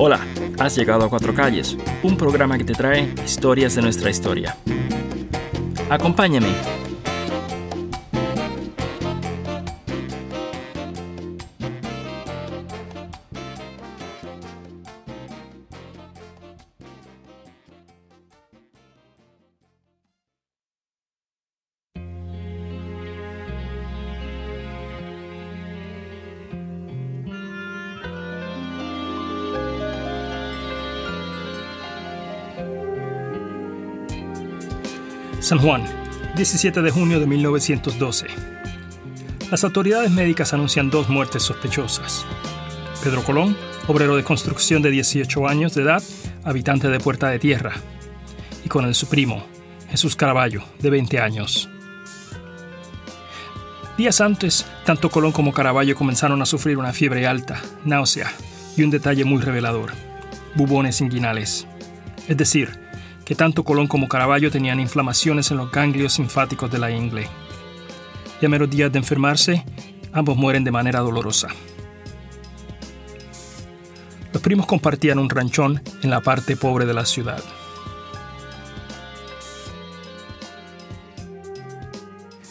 Hola, has llegado a Cuatro Calles, un programa que te trae historias de nuestra historia. Acompáñame San Juan, 17 de junio de 1912. Las autoridades médicas anuncian dos muertes sospechosas. Pedro Colón, obrero de construcción de 18 años de edad, habitante de Puerta de Tierra, y con el su primo, Jesús Caraballo, de 20 años. Días antes, tanto Colón como Caraballo comenzaron a sufrir una fiebre alta, náusea y un detalle muy revelador, bubones inguinales. Es decir, que tanto Colón como Caraballo tenían inflamaciones en los ganglios linfáticos de la ingle. Y a menos días de enfermarse, ambos mueren de manera dolorosa. Los primos compartían un ranchón en la parte pobre de la ciudad.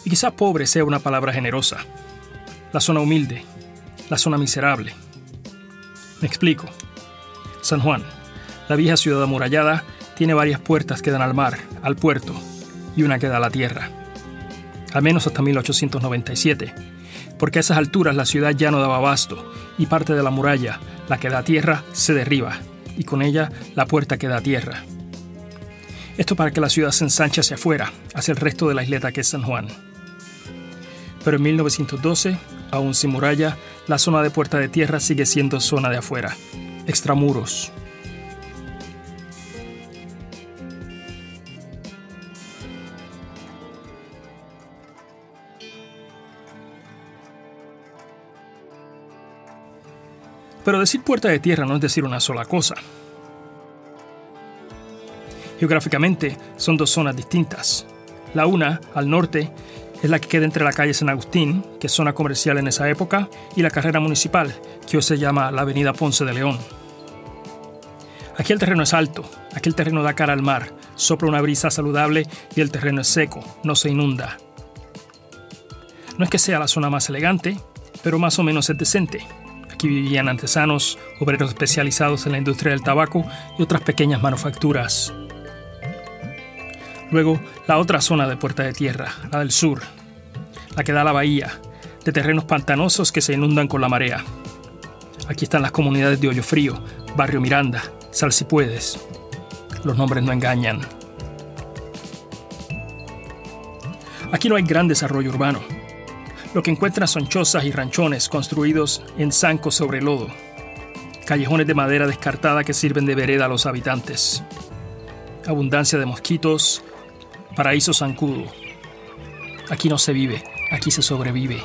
Y quizá pobre sea una palabra generosa. La zona humilde, la zona miserable. Me explico. San Juan, la vieja ciudad amurallada, tiene varias puertas que dan al mar, al puerto, y una que da a la tierra. Al menos hasta 1897, porque a esas alturas la ciudad ya no daba abasto y parte de la muralla, la que da tierra, se derriba, y con ella la puerta que da tierra. Esto para que la ciudad se ensanche hacia afuera, hacia el resto de la isleta que es San Juan. Pero en 1912, aún sin muralla, la zona de puerta de tierra sigue siendo zona de afuera, extramuros, Pero decir puerta de tierra no es decir una sola cosa. Geográficamente son dos zonas distintas. La una, al norte, es la que queda entre la calle San Agustín, que es zona comercial en esa época, y la carrera municipal, que hoy se llama la Avenida Ponce de León. Aquí el terreno es alto, aquí el terreno da cara al mar, sopla una brisa saludable y el terreno es seco, no se inunda. No es que sea la zona más elegante, pero más o menos es decente. Aquí vivían artesanos, obreros especializados en la industria del tabaco y otras pequeñas manufacturas. Luego, la otra zona de Puerta de Tierra, la del sur, la que da a la bahía, de terrenos pantanosos que se inundan con la marea. Aquí están las comunidades de Hoyo Frío, Barrio Miranda, Salsipuedes. Los nombres no engañan. Aquí no hay gran desarrollo urbano. Lo que encuentran son chozas y ranchones construidos en zancos sobre lodo, callejones de madera descartada que sirven de vereda a los habitantes, abundancia de mosquitos, paraíso zancudo. Aquí no se vive, aquí se sobrevive.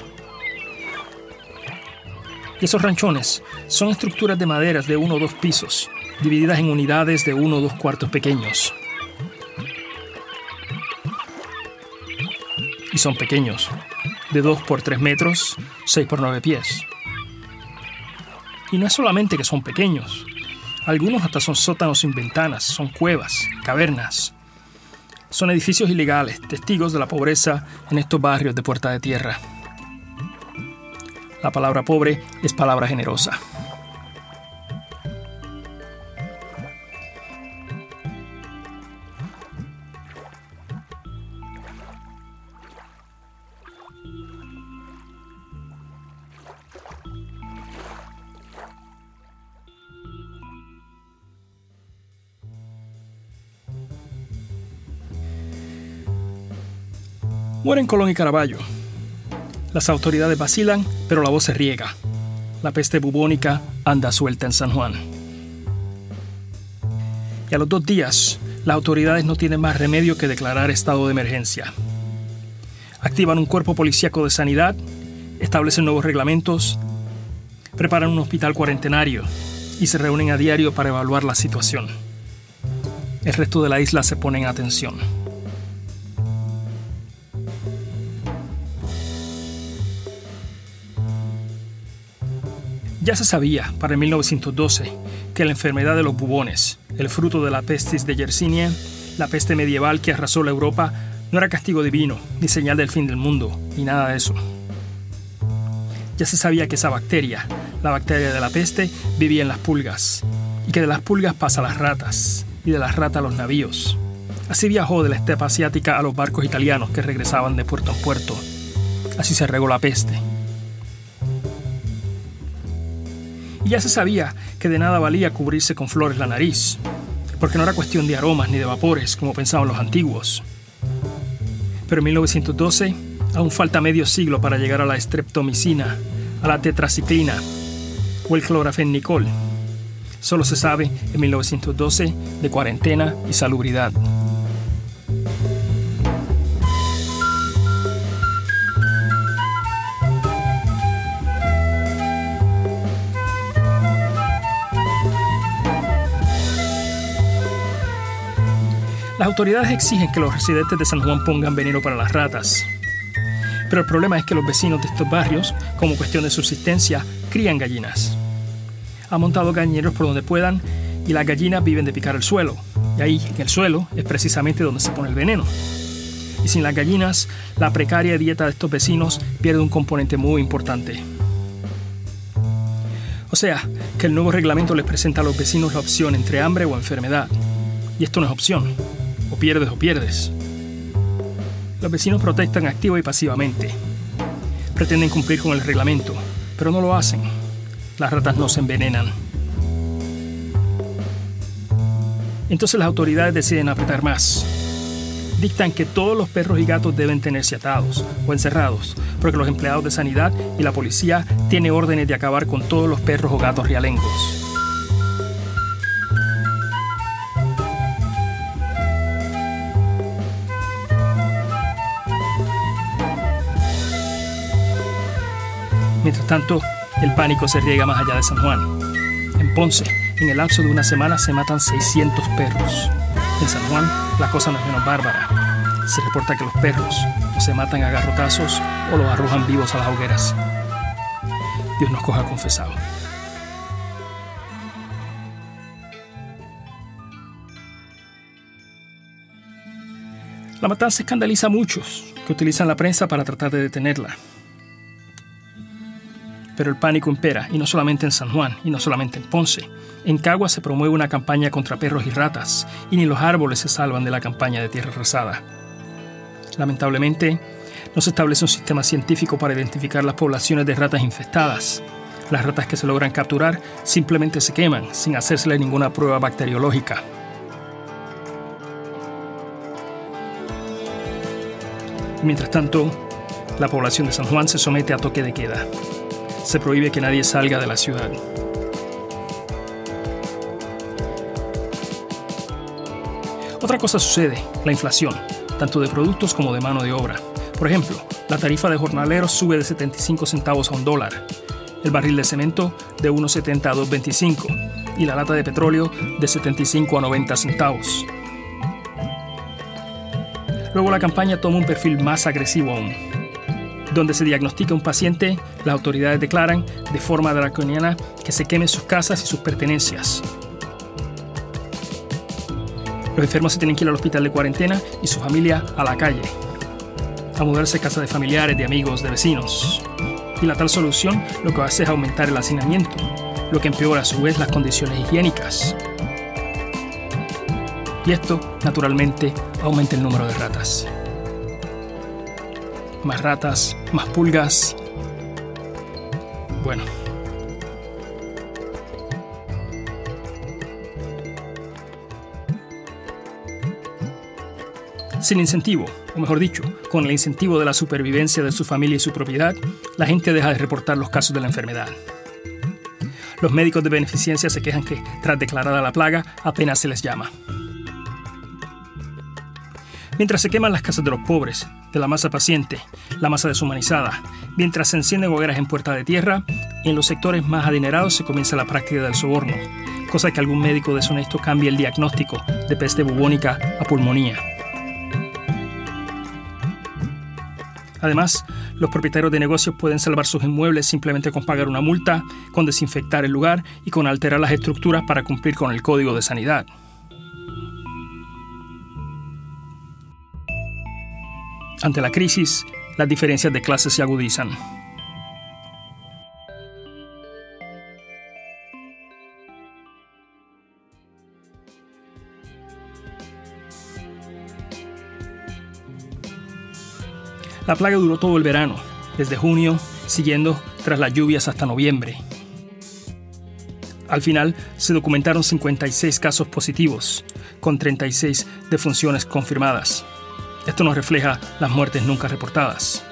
Y esos ranchones son estructuras de maderas de uno o dos pisos, divididas en unidades de uno o dos cuartos pequeños. Y son pequeños, de 2 por 3 metros, 6 por 9 pies. Y no es solamente que son pequeños, algunos hasta son sótanos sin ventanas, son cuevas, cavernas. Son edificios ilegales, testigos de la pobreza en estos barrios de Puerta de Tierra. La palabra pobre es palabra generosa. Mueren Colón y Caraballo. Las autoridades vacilan, pero la voz se riega. La peste bubónica anda suelta en San Juan. Y a los dos días, las autoridades no tienen más remedio que declarar estado de emergencia. Activan un cuerpo policíaco de sanidad, establecen nuevos reglamentos, preparan un hospital cuarentenario y se reúnen a diario para evaluar la situación. El resto de la isla se pone en atención. Ya se sabía, para el 1912, que la enfermedad de los bubones, el fruto de la pestis de Yersinia, la peste medieval que arrasó la Europa, no era castigo divino, ni señal del fin del mundo, ni nada de eso. Ya se sabía que esa bacteria, la bacteria de la peste, vivía en las pulgas, y que de las pulgas pasa a las ratas, y de las ratas a los navíos. Así viajó de la estepa asiática a los barcos italianos que regresaban de puerto en puerto. Así se regó la peste. Y ya se sabía que de nada valía cubrirse con flores la nariz, porque no era cuestión de aromas ni de vapores como pensaban los antiguos. Pero en 1912 aún falta medio siglo para llegar a la streptomicina, a la tetraciclina o el clorafenicol. Solo se sabe en 1912 de cuarentena y salubridad. Las autoridades exigen que los residentes de San Juan pongan veneno para las ratas. Pero el problema es que los vecinos de estos barrios, como cuestión de subsistencia, crían gallinas. Han montado gallineros por donde puedan y las gallinas viven de picar el suelo. Y ahí, en el suelo, es precisamente donde se pone el veneno. Y sin las gallinas, la precaria dieta de estos vecinos pierde un componente muy importante. O sea, que el nuevo reglamento les presenta a los vecinos la opción entre hambre o enfermedad. Y esto no es opción pierdes o pierdes. Los vecinos protestan activa y pasivamente. Pretenden cumplir con el reglamento, pero no lo hacen. Las ratas no se envenenan. Entonces las autoridades deciden apretar más. Dictan que todos los perros y gatos deben tenerse atados o encerrados, porque los empleados de sanidad y la policía tienen órdenes de acabar con todos los perros o gatos realengos. Mientras tanto, el pánico se riega más allá de San Juan. En Ponce, en el lapso de una semana se matan 600 perros. En San Juan, la cosa no es menos bárbara. Se reporta que los perros o se matan a garrotazos o los arrojan vivos a las hogueras. Dios nos coja confesado. La matanza escandaliza a muchos que utilizan la prensa para tratar de detenerla pero el pánico impera, y no solamente en San Juan, y no solamente en Ponce. En Cagua se promueve una campaña contra perros y ratas, y ni los árboles se salvan de la campaña de tierra rezada. Lamentablemente, no se establece un sistema científico para identificar las poblaciones de ratas infestadas. Las ratas que se logran capturar simplemente se queman, sin hacérsele ninguna prueba bacteriológica. Mientras tanto, la población de San Juan se somete a toque de queda se prohíbe que nadie salga de la ciudad. Otra cosa sucede, la inflación, tanto de productos como de mano de obra. Por ejemplo, la tarifa de jornaleros sube de 75 centavos a un dólar, el barril de cemento de 1,70 a 2,25 y la lata de petróleo de 75 a 90 centavos. Luego la campaña toma un perfil más agresivo aún donde se diagnostica un paciente, las autoridades declaran de forma draconiana que se quemen sus casas y sus pertenencias. Los enfermos se tienen que ir al hospital de cuarentena y su familia a la calle, a mudarse a casa de familiares, de amigos, de vecinos. Y la tal solución lo que hace es aumentar el hacinamiento, lo que empeora a su vez las condiciones higiénicas. Y esto, naturalmente, aumenta el número de ratas más ratas, más pulgas. Bueno. Sin incentivo, o mejor dicho, con el incentivo de la supervivencia de su familia y su propiedad, la gente deja de reportar los casos de la enfermedad. Los médicos de beneficencia se quejan que, tras declarada la plaga, apenas se les llama. Mientras se queman las casas de los pobres, de la masa paciente, la masa deshumanizada, mientras se encienden hogueras en puerta de tierra, en los sectores más adinerados se comienza la práctica del soborno, cosa que algún médico deshonesto cambie el diagnóstico de peste bubónica a pulmonía. Además, los propietarios de negocios pueden salvar sus inmuebles simplemente con pagar una multa, con desinfectar el lugar y con alterar las estructuras para cumplir con el código de sanidad. Ante la crisis, las diferencias de clases se agudizan. La plaga duró todo el verano, desde junio, siguiendo tras las lluvias hasta noviembre. Al final se documentaron 56 casos positivos, con 36 defunciones confirmadas. Esto nos refleja las muertes nunca reportadas.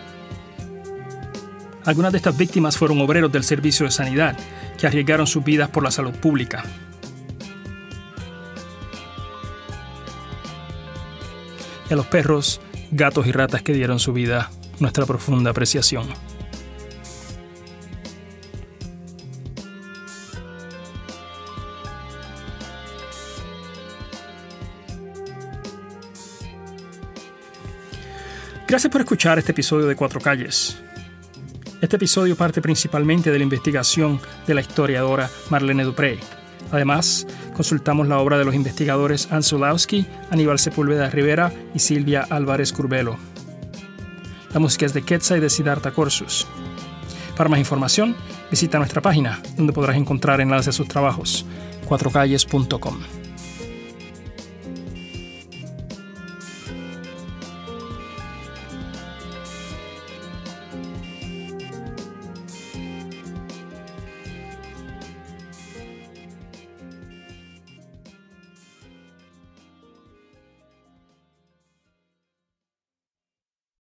Algunas de estas víctimas fueron obreros del servicio de sanidad que arriesgaron sus vidas por la salud pública. Y a los perros gatos y ratas que dieron su vida, nuestra profunda apreciación. Gracias por escuchar este episodio de Cuatro Calles. Este episodio parte principalmente de la investigación de la historiadora Marlene Dupré. Además, consultamos la obra de los investigadores Ann Aníbal Sepúlveda Rivera y Silvia Álvarez Curbelo. La música es de Quetzal y de Siddhartha Corsus. Para más información, visita nuestra página, donde podrás encontrar enlaces a sus trabajos, cuatrocalles.com.